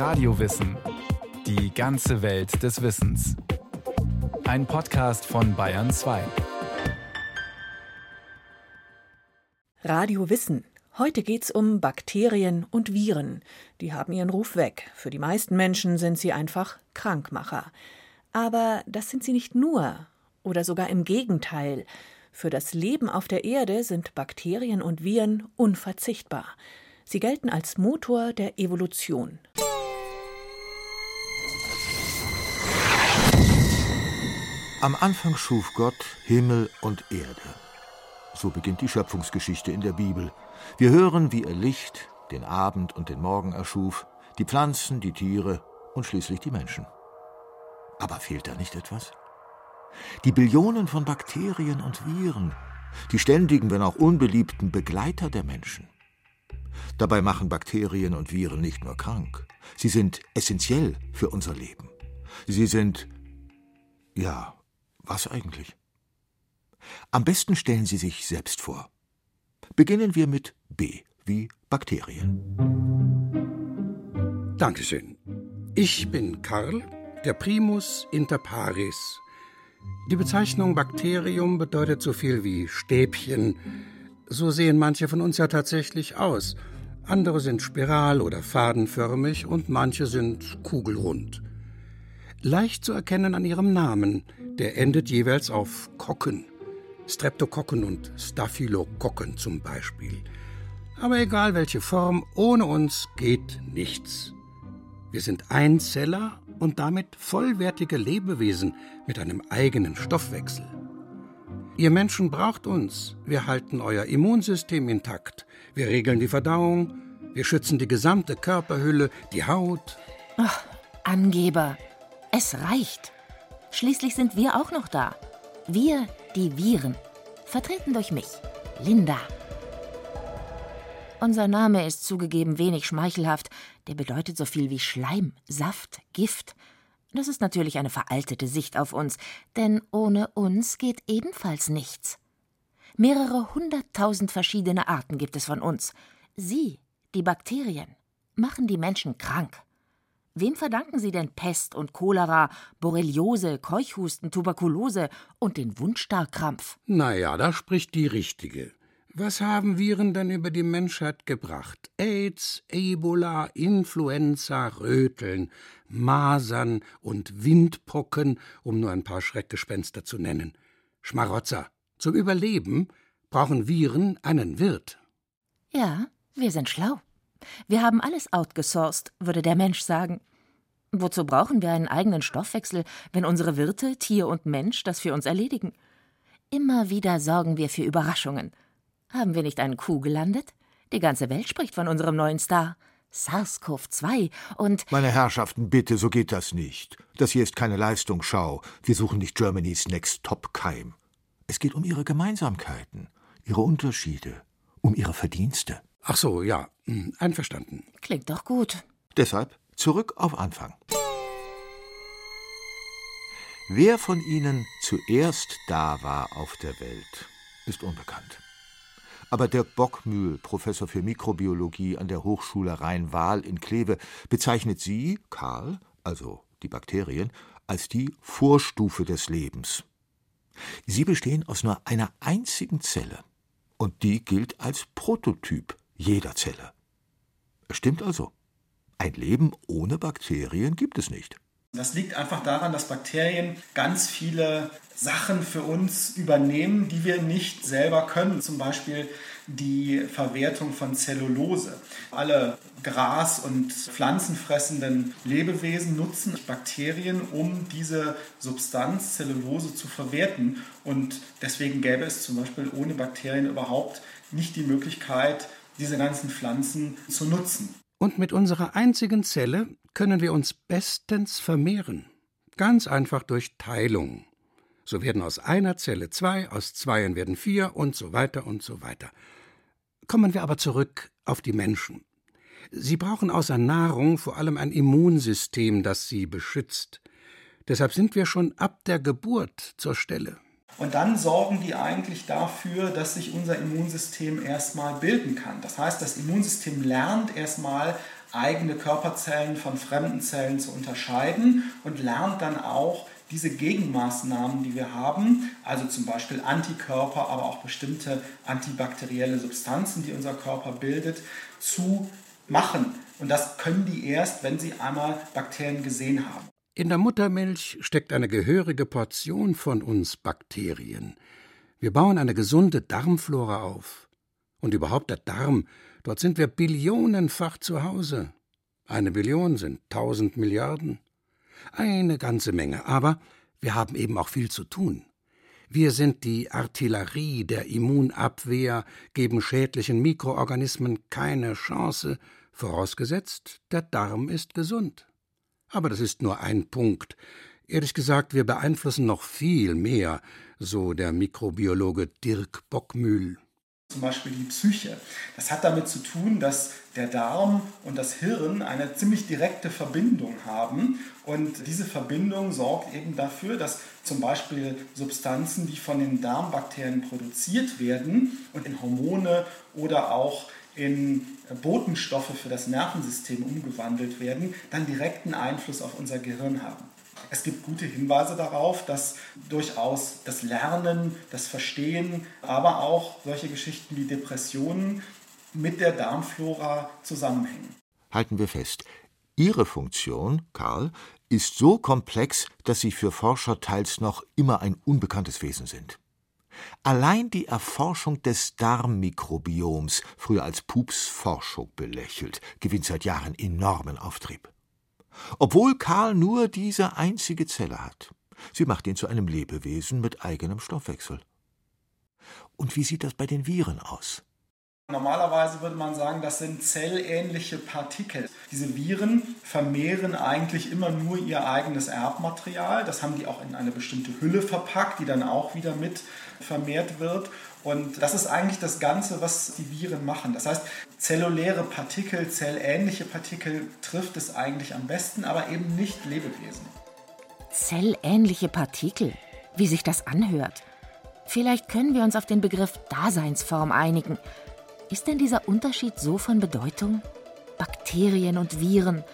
Radiowissen. Die ganze Welt des Wissens. Ein Podcast von Bayern 2. Radio Wissen. Heute geht's um Bakterien und Viren. Die haben ihren Ruf weg. Für die meisten Menschen sind sie einfach Krankmacher. Aber das sind sie nicht nur. Oder sogar im Gegenteil. Für das Leben auf der Erde sind Bakterien und Viren unverzichtbar. Sie gelten als Motor der Evolution. Am Anfang schuf Gott Himmel und Erde. So beginnt die Schöpfungsgeschichte in der Bibel. Wir hören, wie er Licht, den Abend und den Morgen erschuf, die Pflanzen, die Tiere und schließlich die Menschen. Aber fehlt da nicht etwas? Die Billionen von Bakterien und Viren, die ständigen, wenn auch unbeliebten Begleiter der Menschen. Dabei machen Bakterien und Viren nicht nur krank, sie sind essentiell für unser Leben. Sie sind, ja, was eigentlich? Am besten stellen Sie sich selbst vor. Beginnen wir mit B wie Bakterien. Dankeschön. Ich bin Karl, der Primus inter pares. Die Bezeichnung Bakterium bedeutet so viel wie Stäbchen. So sehen manche von uns ja tatsächlich aus. Andere sind spiral- oder fadenförmig und manche sind kugelrund. Leicht zu erkennen an ihrem Namen, der endet jeweils auf Kokken. Streptokokken und Staphylokokken zum Beispiel. Aber egal welche Form, ohne uns geht nichts. Wir sind Einzeller und damit vollwertige Lebewesen mit einem eigenen Stoffwechsel. Ihr Menschen braucht uns. Wir halten euer Immunsystem intakt. Wir regeln die Verdauung. Wir schützen die gesamte Körperhülle, die Haut. Ach, Angeber. Es reicht. Schließlich sind wir auch noch da. Wir, die Viren. Vertreten durch mich, Linda. Unser Name ist zugegeben wenig schmeichelhaft. Der bedeutet so viel wie Schleim, Saft, Gift. Das ist natürlich eine veraltete Sicht auf uns, denn ohne uns geht ebenfalls nichts. Mehrere hunderttausend verschiedene Arten gibt es von uns. Sie, die Bakterien, machen die Menschen krank. Wem verdanken Sie denn Pest und Cholera, Borreliose, Keuchhusten, Tuberkulose und den Wundstarkrampf? Na ja, da spricht die Richtige. Was haben Viren denn über die Menschheit gebracht? AIDS, Ebola, Influenza, Röteln, Masern und Windpocken, um nur ein paar Schreckgespenster zu nennen. Schmarotzer. Zum Überleben brauchen Viren einen Wirt. Ja, wir sind schlau. Wir haben alles outgesourced, würde der Mensch sagen. Wozu brauchen wir einen eigenen Stoffwechsel, wenn unsere Wirte, Tier und Mensch, das für uns erledigen? Immer wieder sorgen wir für Überraschungen. Haben wir nicht einen Kuh gelandet? Die ganze Welt spricht von unserem neuen Star. SARS-CoV-2 und. Meine Herrschaften, bitte, so geht das nicht. Das hier ist keine Leistungsschau. Wir suchen nicht Germany's Next Top Keim. Es geht um ihre Gemeinsamkeiten, ihre Unterschiede, um ihre Verdienste. Ach so, ja, hm, einverstanden. Klingt doch gut. Deshalb zurück auf Anfang. Wer von Ihnen zuerst da war auf der Welt, ist unbekannt. Aber Dirk Bockmühl, Professor für Mikrobiologie an der Hochschule Rhein-Waal in Kleve, bezeichnet sie, Karl, also die Bakterien, als die Vorstufe des Lebens. Sie bestehen aus nur einer einzigen Zelle und die gilt als Prototyp jeder Zelle. Es stimmt also, ein Leben ohne Bakterien gibt es nicht. Das liegt einfach daran, dass Bakterien ganz viele Sachen für uns übernehmen, die wir nicht selber können. Zum Beispiel die Verwertung von Zellulose. Alle Gras- und pflanzenfressenden Lebewesen nutzen Bakterien, um diese Substanz Zellulose zu verwerten. Und deswegen gäbe es zum Beispiel ohne Bakterien überhaupt nicht die Möglichkeit, diese ganzen Pflanzen zu nutzen. Und mit unserer einzigen Zelle können wir uns bestens vermehren. Ganz einfach durch Teilung. So werden aus einer Zelle zwei, aus zweien werden vier und so weiter und so weiter. Kommen wir aber zurück auf die Menschen. Sie brauchen außer Nahrung vor allem ein Immunsystem, das sie beschützt. Deshalb sind wir schon ab der Geburt zur Stelle. Und dann sorgen die eigentlich dafür, dass sich unser Immunsystem erstmal bilden kann. Das heißt, das Immunsystem lernt erstmal eigene Körperzellen von fremden Zellen zu unterscheiden und lernt dann auch diese Gegenmaßnahmen, die wir haben, also zum Beispiel Antikörper, aber auch bestimmte antibakterielle Substanzen, die unser Körper bildet, zu machen. Und das können die erst, wenn sie einmal Bakterien gesehen haben. In der Muttermilch steckt eine gehörige Portion von uns Bakterien. Wir bauen eine gesunde Darmflora auf. Und überhaupt der Darm, dort sind wir billionenfach zu Hause. Eine Billion sind tausend Milliarden. Eine ganze Menge, aber wir haben eben auch viel zu tun. Wir sind die Artillerie der Immunabwehr, geben schädlichen Mikroorganismen keine Chance, vorausgesetzt, der Darm ist gesund. Aber das ist nur ein Punkt. Ehrlich gesagt, wir beeinflussen noch viel mehr, so der Mikrobiologe Dirk Bockmühl zum Beispiel die Psyche. Das hat damit zu tun, dass der Darm und das Hirn eine ziemlich direkte Verbindung haben und diese Verbindung sorgt eben dafür, dass zum Beispiel Substanzen, die von den Darmbakterien produziert werden und in Hormone oder auch in Botenstoffe für das Nervensystem umgewandelt werden, dann direkten Einfluss auf unser Gehirn haben. Es gibt gute Hinweise darauf, dass durchaus das Lernen, das Verstehen, aber auch solche Geschichten wie Depressionen mit der Darmflora zusammenhängen. Halten wir fest, Ihre Funktion, Karl, ist so komplex, dass Sie für Forscher teils noch immer ein unbekanntes Wesen sind. Allein die Erforschung des Darmmikrobioms, früher als Pupsforschung belächelt, gewinnt seit Jahren enormen Auftrieb obwohl Karl nur diese einzige Zelle hat. Sie macht ihn zu einem Lebewesen mit eigenem Stoffwechsel. Und wie sieht das bei den Viren aus? Normalerweise würde man sagen, das sind zellähnliche Partikel. Diese Viren vermehren eigentlich immer nur ihr eigenes Erbmaterial. Das haben die auch in eine bestimmte Hülle verpackt, die dann auch wieder mit vermehrt wird. Und das ist eigentlich das Ganze, was die Viren machen. Das heißt, zelluläre Partikel, zellähnliche Partikel trifft es eigentlich am besten, aber eben nicht Lebewesen. Zellähnliche Partikel? Wie sich das anhört. Vielleicht können wir uns auf den Begriff Daseinsform einigen. Ist denn dieser Unterschied so von Bedeutung? Bakterien und Viren.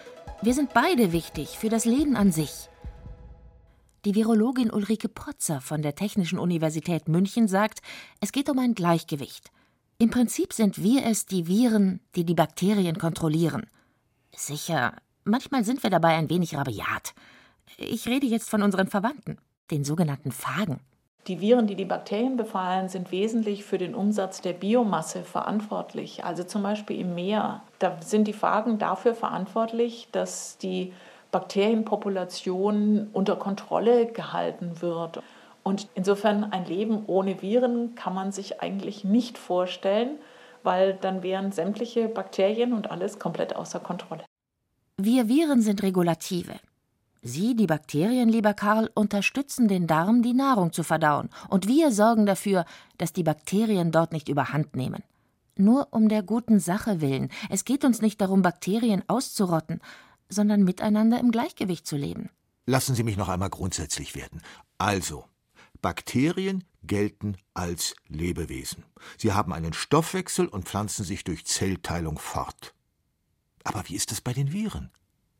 Wir sind beide wichtig für das Leben an sich. Die Virologin Ulrike Protzer von der Technischen Universität München sagt, es geht um ein Gleichgewicht. Im Prinzip sind wir es, die Viren, die die Bakterien kontrollieren. Sicher, manchmal sind wir dabei ein wenig rabiat. Ich rede jetzt von unseren Verwandten, den sogenannten Phagen. Die Viren, die die Bakterien befallen, sind wesentlich für den Umsatz der Biomasse verantwortlich. Also zum Beispiel im Meer. Da sind die Phagen dafür verantwortlich, dass die Bakterienpopulation unter Kontrolle gehalten wird. Und insofern ein Leben ohne Viren kann man sich eigentlich nicht vorstellen, weil dann wären sämtliche Bakterien und alles komplett außer Kontrolle. Wir Viren sind Regulative. Sie, die Bakterien, lieber Karl, unterstützen den Darm, die Nahrung zu verdauen, und wir sorgen dafür, dass die Bakterien dort nicht überhand nehmen. Nur um der guten Sache willen. Es geht uns nicht darum, Bakterien auszurotten, sondern miteinander im Gleichgewicht zu leben. Lassen Sie mich noch einmal grundsätzlich werden. Also, Bakterien gelten als Lebewesen. Sie haben einen Stoffwechsel und pflanzen sich durch Zellteilung fort. Aber wie ist es bei den Viren?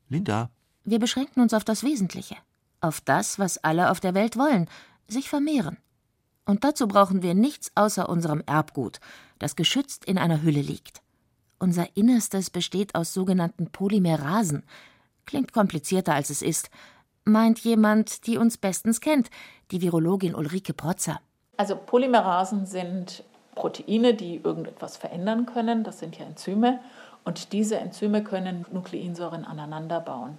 Linda? Wir beschränken uns auf das Wesentliche, auf das, was alle auf der Welt wollen, sich vermehren. Und dazu brauchen wir nichts außer unserem Erbgut, das geschützt in einer Hülle liegt. Unser Innerstes besteht aus sogenannten Polymerasen. Klingt komplizierter als es ist, meint jemand, die uns bestens kennt, die Virologin Ulrike Protzer. Also Polymerasen sind Proteine, die irgendetwas verändern können. Das sind ja Enzyme. Und diese Enzyme können Nukleinsäuren aneinander bauen.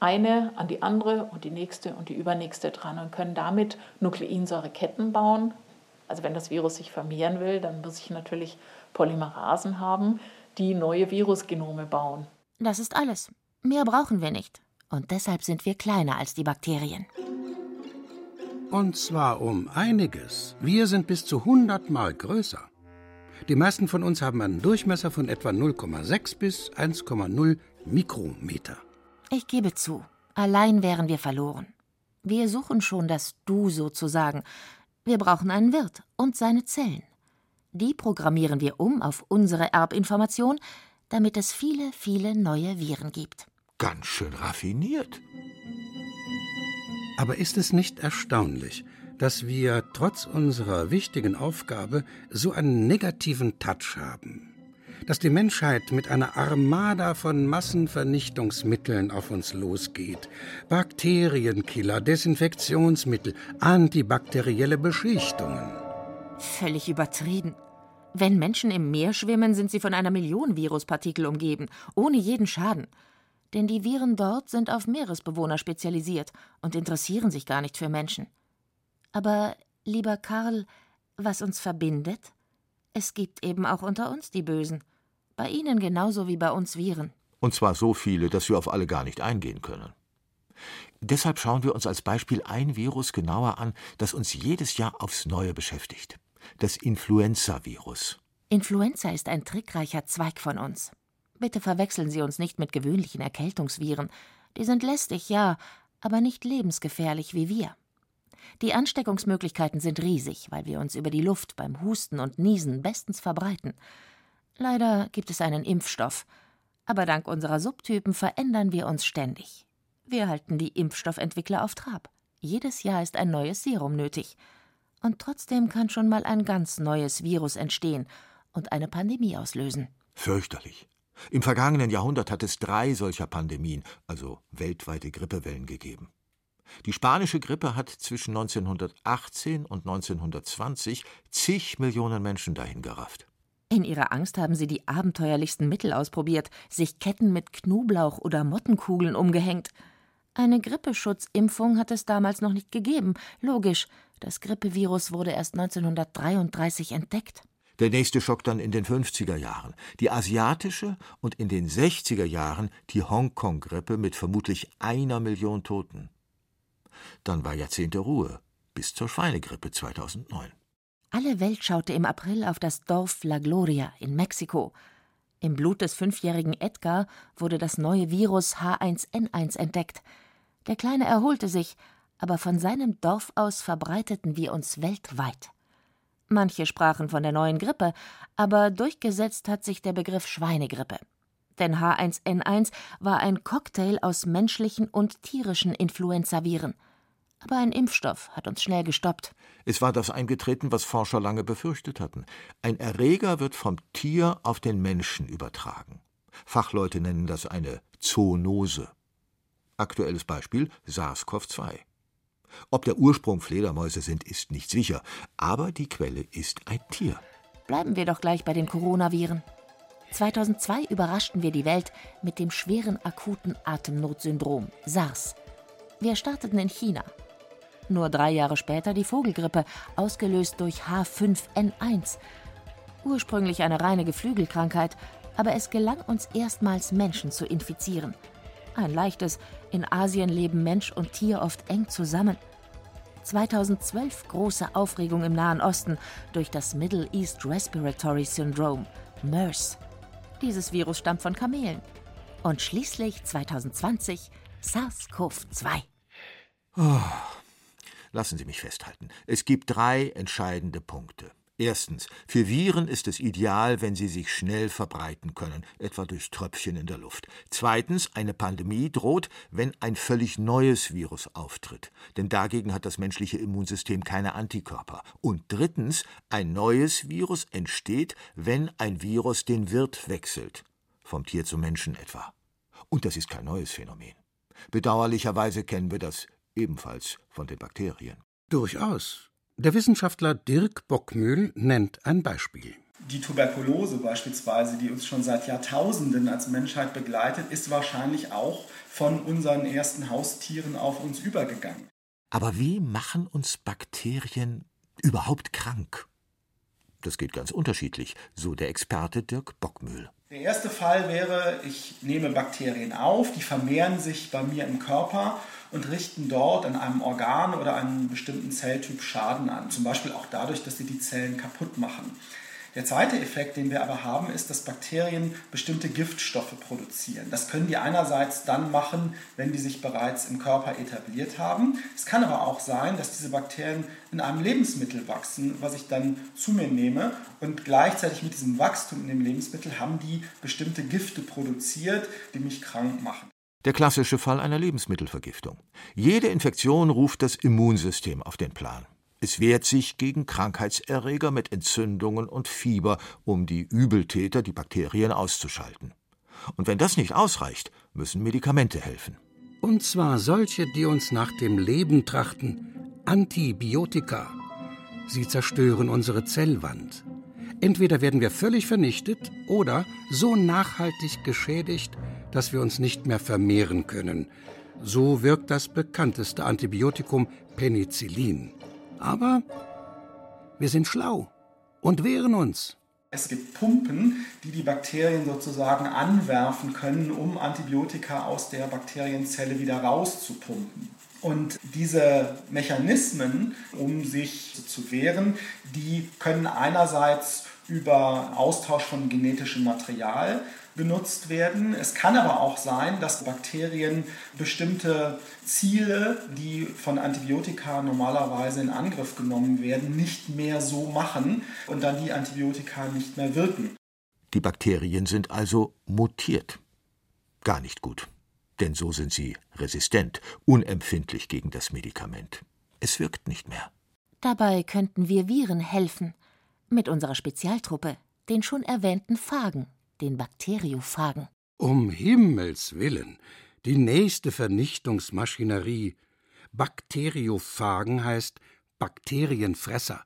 Eine an die andere und die nächste und die übernächste dran und können damit Nukleinsäureketten bauen. Also wenn das Virus sich vermehren will, dann muss ich natürlich Polymerasen haben, die neue Virusgenome bauen. Das ist alles. Mehr brauchen wir nicht. Und deshalb sind wir kleiner als die Bakterien. Und zwar um einiges. Wir sind bis zu 100 Mal größer. Die meisten von uns haben einen Durchmesser von etwa 0,6 bis 1,0 Mikrometer. Ich gebe zu, allein wären wir verloren. Wir suchen schon das Du sozusagen. Wir brauchen einen Wirt und seine Zellen. Die programmieren wir um auf unsere Erbinformation, damit es viele, viele neue Viren gibt. Ganz schön raffiniert. Aber ist es nicht erstaunlich, dass wir trotz unserer wichtigen Aufgabe so einen negativen Touch haben? Dass die Menschheit mit einer Armada von Massenvernichtungsmitteln auf uns losgeht. Bakterienkiller, Desinfektionsmittel, antibakterielle Beschichtungen. Völlig übertrieben. Wenn Menschen im Meer schwimmen, sind sie von einer Million Viruspartikel umgeben, ohne jeden Schaden. Denn die Viren dort sind auf Meeresbewohner spezialisiert und interessieren sich gar nicht für Menschen. Aber, lieber Karl, was uns verbindet? Es gibt eben auch unter uns die Bösen. Bei Ihnen genauso wie bei uns Viren. Und zwar so viele, dass wir auf alle gar nicht eingehen können. Deshalb schauen wir uns als Beispiel ein Virus genauer an, das uns jedes Jahr aufs Neue beschäftigt das Influenza-Virus. Influenza ist ein trickreicher Zweig von uns. Bitte verwechseln Sie uns nicht mit gewöhnlichen Erkältungsviren. Die sind lästig, ja, aber nicht lebensgefährlich wie wir. Die Ansteckungsmöglichkeiten sind riesig, weil wir uns über die Luft beim Husten und Niesen bestens verbreiten. Leider gibt es einen Impfstoff, aber dank unserer Subtypen verändern wir uns ständig. Wir halten die Impfstoffentwickler auf Trab. Jedes Jahr ist ein neues Serum nötig. Und trotzdem kann schon mal ein ganz neues Virus entstehen und eine Pandemie auslösen. Fürchterlich. Im vergangenen Jahrhundert hat es drei solcher Pandemien, also weltweite Grippewellen, gegeben. Die spanische Grippe hat zwischen 1918 und 1920 zig Millionen Menschen dahin gerafft. In ihrer Angst haben sie die abenteuerlichsten Mittel ausprobiert, sich Ketten mit Knoblauch oder Mottenkugeln umgehängt. Eine Grippeschutzimpfung hat es damals noch nicht gegeben, logisch, das Grippevirus wurde erst 1933 entdeckt. Der nächste Schock dann in den 50er Jahren. Die asiatische und in den 60er Jahren die Hongkong-Grippe mit vermutlich einer Million Toten. Dann war Jahrzehnte Ruhe, bis zur Schweinegrippe 2009. Alle Welt schaute im April auf das Dorf La Gloria in Mexiko. Im Blut des fünfjährigen Edgar wurde das neue Virus H1N1 entdeckt. Der Kleine erholte sich, aber von seinem Dorf aus verbreiteten wir uns weltweit. Manche sprachen von der neuen Grippe, aber durchgesetzt hat sich der Begriff Schweinegrippe. Denn H1N1 war ein Cocktail aus menschlichen und tierischen Influenzaviren. Aber ein Impfstoff hat uns schnell gestoppt. Es war das eingetreten, was Forscher lange befürchtet hatten. Ein Erreger wird vom Tier auf den Menschen übertragen. Fachleute nennen das eine Zoonose. Aktuelles Beispiel SARS-CoV-2. Ob der Ursprung Fledermäuse sind, ist nicht sicher, aber die Quelle ist ein Tier. Bleiben wir doch gleich bei den Coronaviren. 2002 überraschten wir die Welt mit dem schweren akuten Atemnotsyndrom SARS. Wir starteten in China. Nur drei Jahre später die Vogelgrippe, ausgelöst durch H5N1. Ursprünglich eine reine Geflügelkrankheit, aber es gelang uns erstmals Menschen zu infizieren – ein leichtes, in Asien leben Mensch und Tier oft eng zusammen. 2012 große Aufregung im Nahen Osten durch das Middle East Respiratory Syndrome, MERS. Dieses Virus stammt von Kamelen. Und schließlich 2020 SARS-CoV-2. Oh, lassen Sie mich festhalten. Es gibt drei entscheidende Punkte. Erstens, für Viren ist es ideal, wenn sie sich schnell verbreiten können, etwa durch Tröpfchen in der Luft. Zweitens, eine Pandemie droht, wenn ein völlig neues Virus auftritt, denn dagegen hat das menschliche Immunsystem keine Antikörper. Und drittens, ein neues Virus entsteht, wenn ein Virus den Wirt wechselt, vom Tier zum Menschen etwa. Und das ist kein neues Phänomen. Bedauerlicherweise kennen wir das ebenfalls von den Bakterien. Durchaus. Der Wissenschaftler Dirk Bockmühl nennt ein Beispiel. Die Tuberkulose beispielsweise, die uns schon seit Jahrtausenden als Menschheit begleitet, ist wahrscheinlich auch von unseren ersten Haustieren auf uns übergegangen. Aber wie machen uns Bakterien überhaupt krank? Das geht ganz unterschiedlich, so der Experte Dirk Bockmühl. Der erste Fall wäre, ich nehme Bakterien auf, die vermehren sich bei mir im Körper und richten dort an einem Organ oder einem bestimmten Zelltyp Schaden an. Zum Beispiel auch dadurch, dass sie die Zellen kaputt machen. Der zweite Effekt, den wir aber haben, ist, dass Bakterien bestimmte Giftstoffe produzieren. Das können die einerseits dann machen, wenn die sich bereits im Körper etabliert haben. Es kann aber auch sein, dass diese Bakterien in einem Lebensmittel wachsen, was ich dann zu mir nehme. Und gleichzeitig mit diesem Wachstum in dem Lebensmittel haben die bestimmte Gifte produziert, die mich krank machen. Der klassische Fall einer Lebensmittelvergiftung. Jede Infektion ruft das Immunsystem auf den Plan. Es wehrt sich gegen Krankheitserreger mit Entzündungen und Fieber, um die Übeltäter, die Bakterien, auszuschalten. Und wenn das nicht ausreicht, müssen Medikamente helfen. Und zwar solche, die uns nach dem Leben trachten, Antibiotika. Sie zerstören unsere Zellwand. Entweder werden wir völlig vernichtet oder so nachhaltig geschädigt, dass wir uns nicht mehr vermehren können. So wirkt das bekannteste Antibiotikum Penicillin. Aber wir sind schlau und wehren uns. Es gibt Pumpen, die die Bakterien sozusagen anwerfen können, um Antibiotika aus der Bakterienzelle wieder rauszupumpen. Und diese Mechanismen, um sich zu wehren, die können einerseits über Austausch von genetischem Material genutzt werden. Es kann aber auch sein, dass Bakterien bestimmte Ziele, die von Antibiotika normalerweise in Angriff genommen werden, nicht mehr so machen und dann die Antibiotika nicht mehr wirken. Die Bakterien sind also mutiert. Gar nicht gut, denn so sind sie resistent, unempfindlich gegen das Medikament. Es wirkt nicht mehr. Dabei könnten wir Viren helfen, mit unserer Spezialtruppe, den schon erwähnten Phagen den Bakteriophagen. Um Himmels willen, die nächste Vernichtungsmaschinerie. Bakteriophagen heißt Bakterienfresser.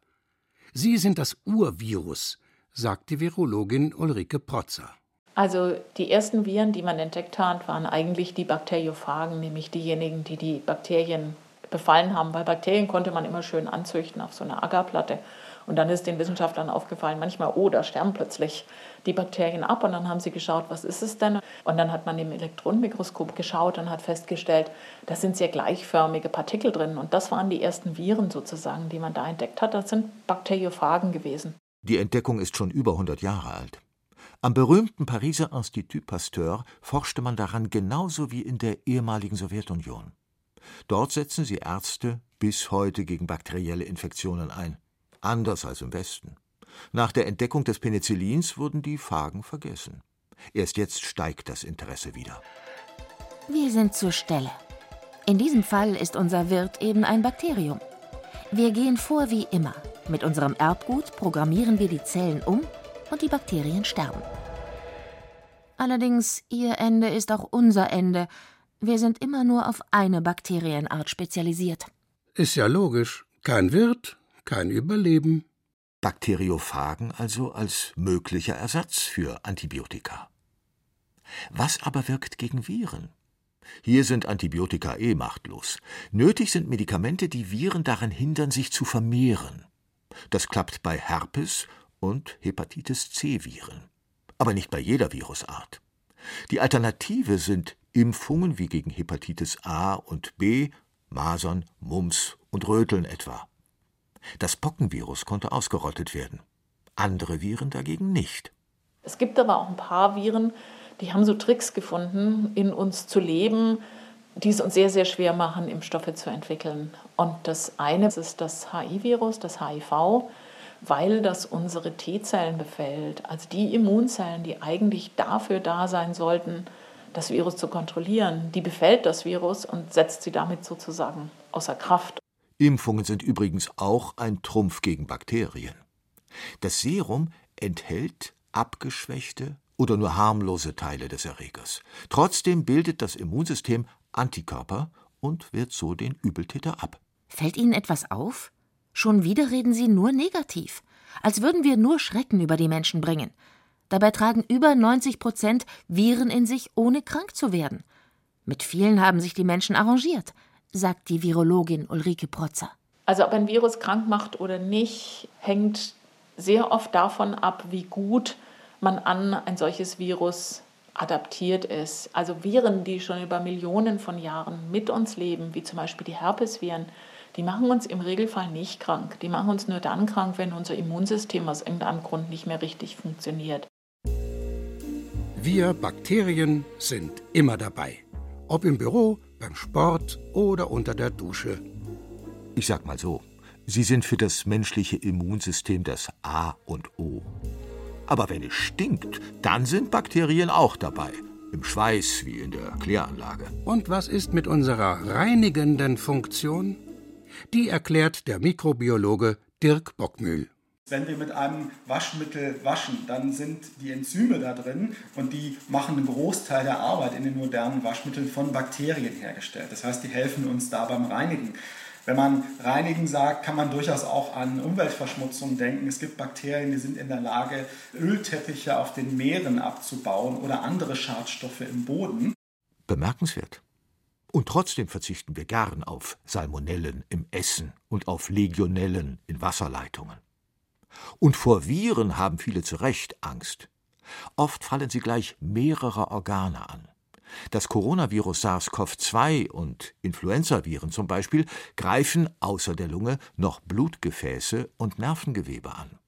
Sie sind das Urvirus, sagt die Virologin Ulrike Protzer. Also die ersten Viren, die man entdeckt hat, waren eigentlich die Bakteriophagen, nämlich diejenigen, die die Bakterien befallen haben. Weil Bakterien konnte man immer schön anzüchten auf so einer Agarplatte. Und dann ist den Wissenschaftlern aufgefallen, manchmal, oh, da sterben plötzlich die Bakterien ab. Und dann haben sie geschaut, was ist es denn? Und dann hat man im Elektronenmikroskop geschaut und hat festgestellt, da sind sehr gleichförmige Partikel drin. Und das waren die ersten Viren sozusagen, die man da entdeckt hat. Das sind Bakteriophagen gewesen. Die Entdeckung ist schon über 100 Jahre alt. Am berühmten Pariser Institut Pasteur forschte man daran genauso wie in der ehemaligen Sowjetunion. Dort setzen sie Ärzte bis heute gegen bakterielle Infektionen ein anders als im Westen. Nach der Entdeckung des Penicillins wurden die Phagen vergessen. Erst jetzt steigt das Interesse wieder. Wir sind zur Stelle. In diesem Fall ist unser Wirt eben ein Bakterium. Wir gehen vor wie immer. Mit unserem Erbgut programmieren wir die Zellen um und die Bakterien sterben. Allerdings, ihr Ende ist auch unser Ende. Wir sind immer nur auf eine Bakterienart spezialisiert. Ist ja logisch. Kein Wirt, kein Überleben. Bakteriophagen also als möglicher Ersatz für Antibiotika. Was aber wirkt gegen Viren? Hier sind Antibiotika eh machtlos. Nötig sind Medikamente, die Viren daran hindern, sich zu vermehren. Das klappt bei Herpes und Hepatitis C-Viren. Aber nicht bei jeder Virusart. Die Alternative sind Impfungen wie gegen Hepatitis A und B, Masern, Mumps und Röteln etwa. Das Pockenvirus konnte ausgerottet werden, andere Viren dagegen nicht. Es gibt aber auch ein paar Viren, die haben so Tricks gefunden, in uns zu leben, die es uns sehr, sehr schwer machen, Impfstoffe zu entwickeln. Und das eine ist das HIV-Virus, das HIV, weil das unsere T-Zellen befällt, also die Immunzellen, die eigentlich dafür da sein sollten, das Virus zu kontrollieren. Die befällt das Virus und setzt sie damit sozusagen außer Kraft. Impfungen sind übrigens auch ein Trumpf gegen Bakterien. Das Serum enthält abgeschwächte oder nur harmlose Teile des Erregers. Trotzdem bildet das Immunsystem Antikörper und wehrt so den Übeltäter ab. Fällt Ihnen etwas auf? Schon wieder reden Sie nur negativ, als würden wir nur Schrecken über die Menschen bringen. Dabei tragen über 90 Prozent Viren in sich, ohne krank zu werden. Mit vielen haben sich die Menschen arrangiert sagt die Virologin Ulrike Protzer. Also ob ein Virus krank macht oder nicht, hängt sehr oft davon ab, wie gut man an ein solches Virus adaptiert ist. Also Viren, die schon über Millionen von Jahren mit uns leben, wie zum Beispiel die Herpesviren, die machen uns im Regelfall nicht krank. Die machen uns nur dann krank, wenn unser Immunsystem aus irgendeinem Grund nicht mehr richtig funktioniert. Wir Bakterien sind immer dabei. Ob im Büro, beim Sport oder unter der Dusche. Ich sag mal so, sie sind für das menschliche Immunsystem das A und O. Aber wenn es stinkt, dann sind Bakterien auch dabei. Im Schweiß wie in der Kläranlage. Und was ist mit unserer reinigenden Funktion? Die erklärt der Mikrobiologe Dirk Bockmühl. Wenn wir mit einem Waschmittel waschen, dann sind die Enzyme da drin und die machen einen Großteil der Arbeit in den modernen Waschmitteln von Bakterien hergestellt. Das heißt, die helfen uns da beim Reinigen. Wenn man reinigen sagt, kann man durchaus auch an Umweltverschmutzung denken. Es gibt Bakterien, die sind in der Lage, Ölteppiche auf den Meeren abzubauen oder andere Schadstoffe im Boden. Bemerkenswert. Und trotzdem verzichten wir gern auf Salmonellen im Essen und auf Legionellen in Wasserleitungen. Und vor Viren haben viele zu Recht Angst. Oft fallen sie gleich mehrere Organe an. Das Coronavirus SARS-CoV-2 und Influenzaviren zum Beispiel greifen außer der Lunge noch Blutgefäße und Nervengewebe an.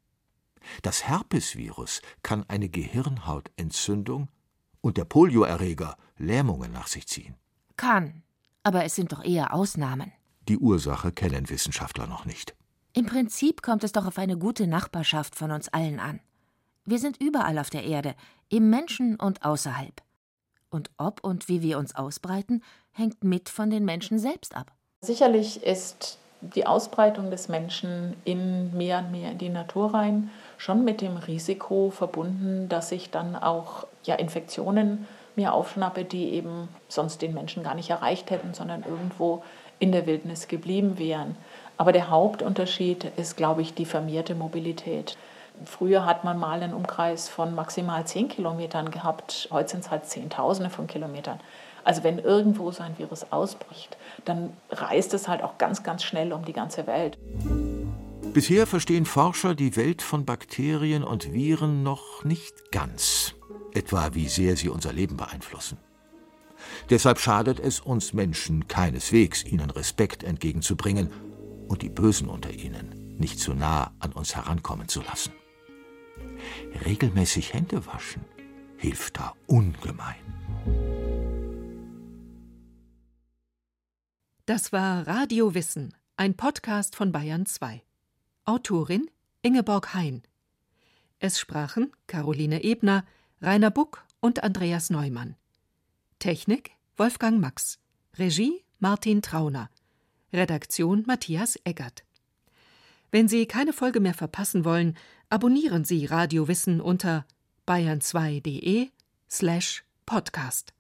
Das Herpesvirus kann eine Gehirnhautentzündung und der Polioerreger Lähmungen nach sich ziehen. Kann, aber es sind doch eher Ausnahmen. Die Ursache kennen Wissenschaftler noch nicht. Im Prinzip kommt es doch auf eine gute Nachbarschaft von uns allen an. Wir sind überall auf der Erde, im Menschen und außerhalb. Und ob und wie wir uns ausbreiten, hängt mit von den Menschen selbst ab. Sicherlich ist die Ausbreitung des Menschen in mehr und mehr in die Natur rein schon mit dem Risiko verbunden, dass ich dann auch ja, Infektionen mir aufschnappe, die eben sonst den Menschen gar nicht erreicht hätten, sondern irgendwo in der Wildnis geblieben wären. Aber der Hauptunterschied ist, glaube ich, die vermehrte Mobilität. Früher hat man mal einen Umkreis von maximal 10 Kilometern gehabt, heute sind es halt Zehntausende von Kilometern. Also wenn irgendwo so ein Virus ausbricht, dann reist es halt auch ganz, ganz schnell um die ganze Welt. Bisher verstehen Forscher die Welt von Bakterien und Viren noch nicht ganz, etwa wie sehr sie unser Leben beeinflussen. Deshalb schadet es uns Menschen keineswegs, ihnen Respekt entgegenzubringen und die Bösen unter ihnen nicht zu nah an uns herankommen zu lassen. Regelmäßig Hände waschen hilft da ungemein. Das war Radio Wissen, ein Podcast von Bayern 2. Autorin Ingeborg Hein. Es sprachen Caroline Ebner, Rainer Buck und Andreas Neumann. Technik Wolfgang Max. Regie Martin Trauner. Redaktion Matthias Eggert. Wenn Sie keine Folge mehr verpassen wollen, abonnieren Sie Radio Wissen unter bayern2.de slash podcast.